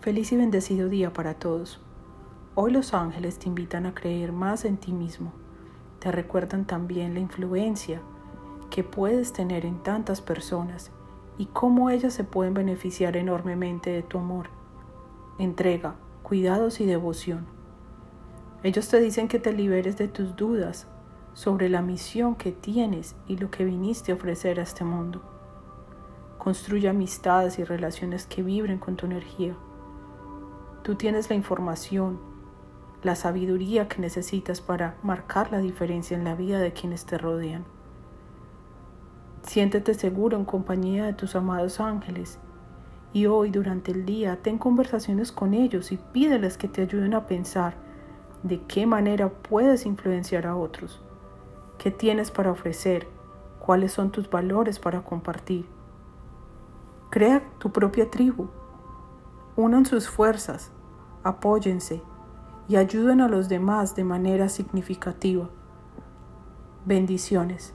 Feliz y bendecido día para todos. Hoy los ángeles te invitan a creer más en ti mismo. Te recuerdan también la influencia que puedes tener en tantas personas y cómo ellas se pueden beneficiar enormemente de tu amor, entrega, cuidados y devoción. Ellos te dicen que te liberes de tus dudas sobre la misión que tienes y lo que viniste a ofrecer a este mundo. Construye amistades y relaciones que vibren con tu energía. Tú tienes la información, la sabiduría que necesitas para marcar la diferencia en la vida de quienes te rodean. Siéntete seguro en compañía de tus amados ángeles y hoy durante el día ten conversaciones con ellos y pídeles que te ayuden a pensar de qué manera puedes influenciar a otros, qué tienes para ofrecer, cuáles son tus valores para compartir. Crea tu propia tribu. Unan sus fuerzas, apóyense y ayuden a los demás de manera significativa. Bendiciones.